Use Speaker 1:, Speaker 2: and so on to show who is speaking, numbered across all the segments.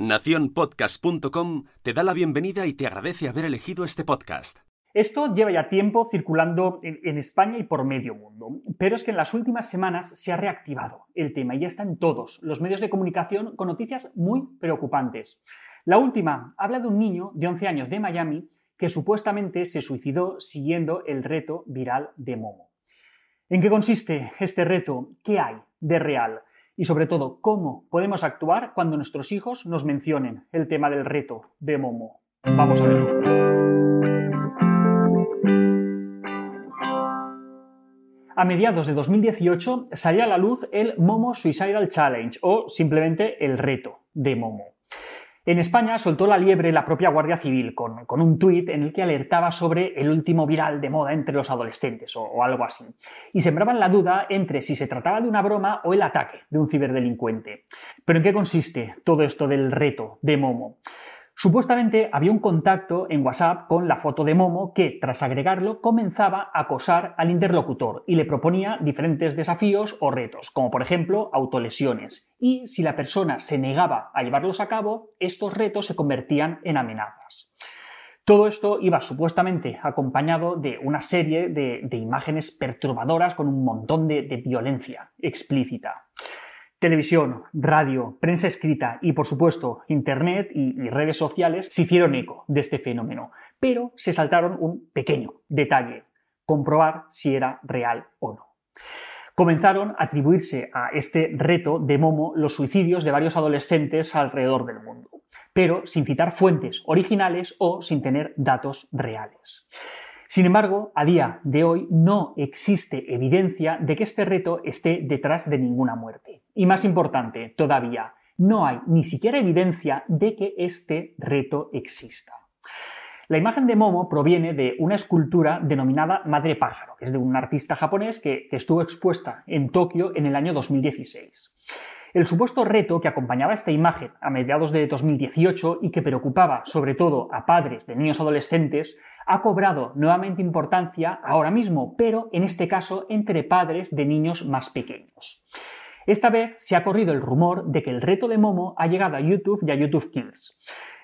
Speaker 1: Naciónpodcast.com te da la bienvenida y te agradece haber elegido este podcast.
Speaker 2: Esto lleva ya tiempo circulando en, España y por medio mundo, pero es que en las últimas semanas se ha reactivado el tema y ya están todos los medios de comunicación con noticias muy preocupantes. La última habla de un niño de 11 años de Miami que supuestamente se suicidó siguiendo el reto viral de Momo. ¿En qué consiste este reto? ¿Qué hay de real? Y sobre todo cómo podemos actuar cuando nuestros hijos nos mencionen el tema del reto de Momo. Vamos a verlo. A mediados de 2018 salía a la luz el Momo Suicidal Challenge o simplemente el reto de Momo. En España soltó la liebre la propia Guardia Civil con, un tuit en el que alertaba sobre el último viral de moda entre los adolescentes o, algo así. Y sembraban la duda entre si se trataba de una broma o el ataque de un ciberdelincuente. ¿Pero en qué consiste todo esto del reto de Momo? Supuestamente había un contacto en WhatsApp con la foto de Momo que, tras agregarlo, comenzaba a acosar al interlocutor y le proponía diferentes desafíos o retos, como por ejemplo autolesiones. Y si la persona se negaba a llevarlos a cabo, estos retos se convertían en amenazas. Todo esto iba supuestamente acompañado de una serie de, imágenes perturbadoras con un montón de violencia explícita. Televisión, radio, prensa escrita y, por supuesto, Internet y, redes sociales se hicieron eco de este fenómeno, pero se saltaron un pequeño detalle, comprobar si era real o no. Comenzaron a atribuirse a este reto de Momo los suicidios de varios adolescentes alrededor del mundo, pero sin citar fuentes originales o sin tener datos reales. Sin embargo, a día de hoy no existe evidencia de que este reto esté detrás de ninguna muerte. Y más importante todavía, no hay ni siquiera evidencia de que este reto exista. La imagen de Momo proviene de una escultura denominada Madre Pájaro, que es de un artista japonés que, estuvo expuesta en Tokio en el año 2016. El supuesto reto que acompañaba esta imagen a mediados de 2018 y que preocupaba sobre todo a padres de niños adolescentes ha cobrado nuevamente importancia ahora mismo, pero en este caso entre padres de niños más pequeños. Esta vez se ha corrido el rumor de que el reto de Momo ha llegado a YouTube y a YouTube Kids.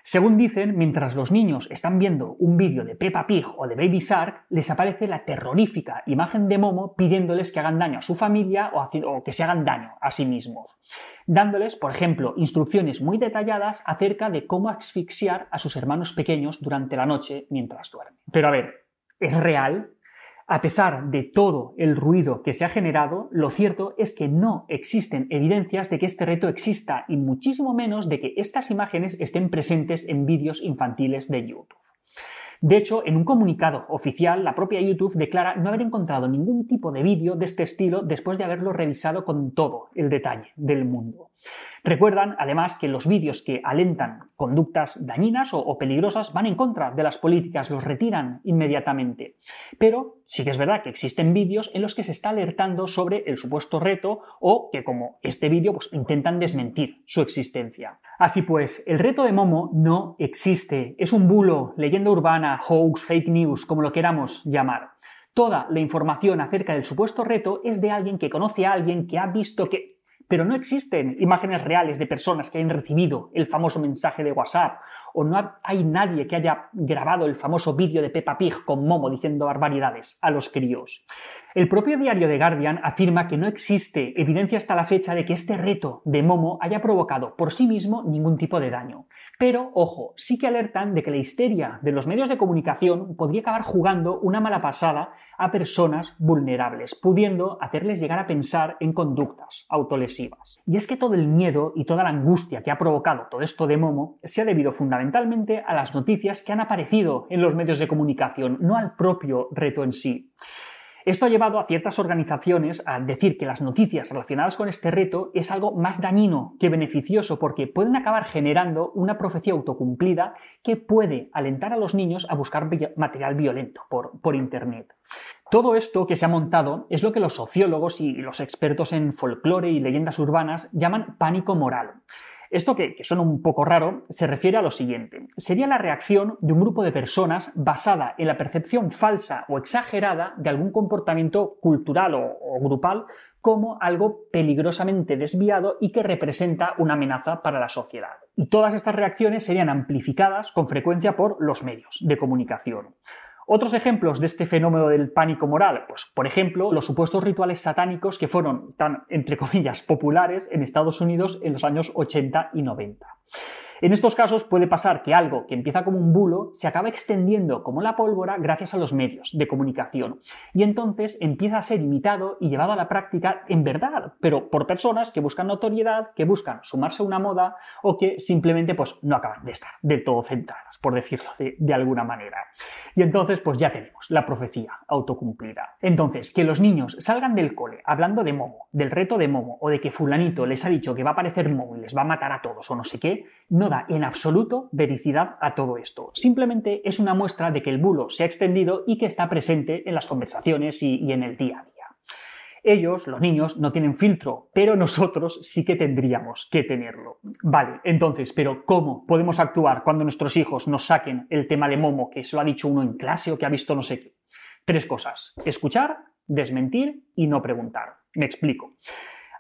Speaker 2: Según dicen, mientras los niños están viendo un vídeo de Peppa Pig o de Baby Shark, les aparece la terrorífica imagen de Momo pidiéndoles que hagan daño a su familia o, que se hagan daño a sí mismos, dándoles, por ejemplo, instrucciones muy detalladas acerca de cómo asfixiar a sus hermanos pequeños durante la noche mientras duermen. Pero a ver, ¿es real? A pesar de todo el ruido que se ha generado, lo cierto es que no existen evidencias de que este reto exista y muchísimo menos de que estas imágenes estén presentes en vídeos infantiles de YouTube. De hecho, en un comunicado oficial, la propia YouTube declara no haber encontrado ningún tipo de vídeo de este estilo después de haberlo revisado con todo el detalle del mundo. Recuerdan, además, que los vídeos que alentan conductas dañinas o, peligrosas van en contra de las políticas, los retiran inmediatamente. Pero sí que es verdad que existen vídeos en los que se está alertando sobre el supuesto reto o que, como este vídeo, pues, intentan desmentir su existencia. Así pues, el reto de Momo no existe. Es un bulo, leyenda urbana, hoax, fake news, como lo queramos llamar. Toda la información acerca del supuesto reto es de alguien que conoce a alguien que ha visto que pero no existen imágenes reales de personas que hayan recibido el famoso mensaje de WhatsApp, o no hay nadie que haya grabado el famoso vídeo de Peppa Pig con Momo diciendo barbaridades a los críos. El propio diario The Guardian afirma que no existe evidencia hasta la fecha de que este reto de Momo haya provocado por sí mismo ningún tipo de daño. Pero, ojo, sí que alertan de que la histeria de los medios de comunicación podría acabar jugando una mala pasada a personas vulnerables, pudiendo hacerles llegar a pensar en conductas autolesivas y es que todo el miedo y toda la angustia que ha provocado todo esto de Momo se ha debido fundamentalmente a las noticias que han aparecido en los medios de comunicación, no al propio reto en sí. Esto ha llevado a ciertas organizaciones a decir que las noticias relacionadas con este reto es algo más dañino que beneficioso porque pueden acabar generando una profecía autocumplida que puede alentar a los niños a buscar material violento por, por Internet. Todo esto que se ha montado es lo que los sociólogos y los expertos en folclore y leyendas urbanas llaman pánico moral. Esto que, suena un poco raro se refiere a lo siguiente. Sería la reacción de un grupo de personas basada en la percepción falsa o exagerada de algún comportamiento cultural o grupal como algo peligrosamente desviado y que representa una amenaza para la sociedad. Y todas estas reacciones serían amplificadas con frecuencia por los medios de comunicación. Otros ejemplos de este fenómeno del pánico moral, pues por ejemplo, los supuestos rituales satánicos que fueron tan, entre comillas, populares en Estados Unidos en los años 80 y 90. En estos casos puede pasar que algo que empieza como un bulo se acaba extendiendo como la pólvora gracias a los medios de comunicación y entonces empieza a ser imitado y llevado a la práctica en verdad, pero por personas que buscan notoriedad, que buscan sumarse a una moda o que simplemente pues, no acaban de estar del todo centradas, por decirlo de, de alguna manera. Y entonces pues ya tenemos la profecía autocumplida. Entonces, que los niños salgan del cole hablando de Momo, del reto de Momo o de que fulanito les ha dicho que va a aparecer Momo y les va a matar a todos o no sé qué, no da en absoluto vericidad a todo esto. Simplemente es una muestra de que el bulo se ha extendido y que está presente en las conversaciones y, y en el día a día. Ellos, los niños, no tienen filtro, pero nosotros sí que tendríamos que tenerlo. Vale, entonces, pero ¿cómo podemos actuar cuando nuestros hijos nos saquen el tema de Momo, que se lo ha dicho uno en clase o que ha visto no sé qué? Tres cosas. Escuchar, desmentir y no preguntar. Me explico.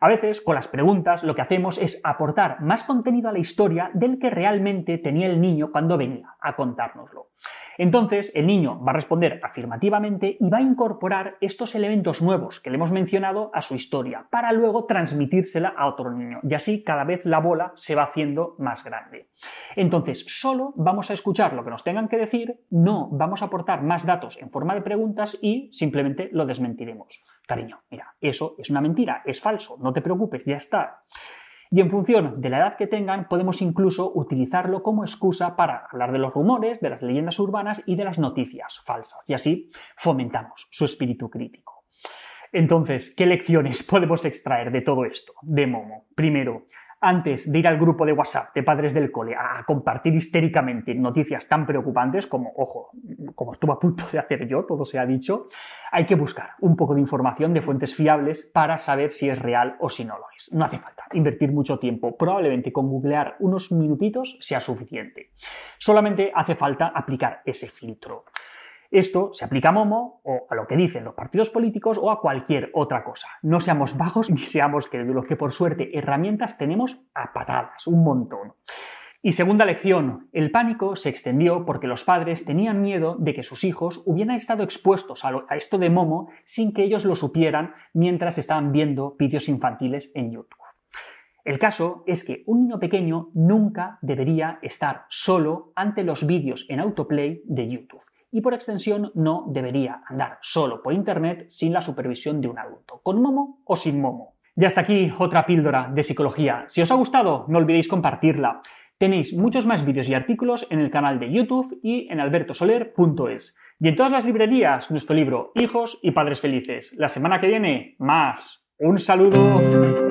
Speaker 2: A veces, con las preguntas, lo que hacemos es aportar más contenido a la historia del que realmente tenía el niño cuando venía a contárnoslo. Entonces, el niño va a responder afirmativamente y va a incorporar estos elementos nuevos que le hemos mencionado a su historia, para luego transmitírsela a otro niño. Y así cada vez la bola se va haciendo más grande. Entonces, solo vamos a escuchar lo que nos tengan que decir, no vamos a aportar más datos en forma de preguntas y simplemente lo desmentiremos. Cariño, mira, eso es una mentira, es falso, no te preocupes, ya está. Y en función de la edad que tengan, podemos incluso utilizarlo como excusa para hablar de los rumores, de las leyendas urbanas y de las noticias falsas. Y así fomentamos su espíritu crítico. Entonces, ¿qué lecciones podemos extraer de todo esto? De Momo. Primero, antes de ir al grupo de WhatsApp de padres del cole a compartir histéricamente noticias tan preocupantes como, ojo, como estuve a punto de hacer yo, todo se ha dicho, hay que buscar un poco de información de fuentes fiables para saber si es real o si no lo es. No hace falta invertir mucho tiempo, probablemente con googlear unos minutitos sea suficiente. Solamente hace falta aplicar ese filtro. Esto se aplica a Momo o a lo que dicen los partidos políticos o a cualquier otra cosa. No seamos bajos ni seamos crédulos, que por suerte herramientas tenemos a patadas, un montón. Y segunda lección, el pánico se extendió porque los padres tenían miedo de que sus hijos hubieran estado expuestos a esto de Momo sin que ellos lo supieran mientras estaban viendo vídeos infantiles en YouTube. El caso es que un niño pequeño nunca debería estar solo ante los vídeos en autoplay de YouTube y por extensión no debería andar solo por Internet sin la supervisión de un adulto, con Momo o sin Momo. Y hasta aquí otra píldora de psicología. Si os ha gustado, no olvidéis compartirla. Tenéis muchos más vídeos y artículos en el canal de YouTube y en albertosoler.es. Y en todas las librerías, nuestro libro Hijos y Padres Felices. La semana que viene, más. Un saludo.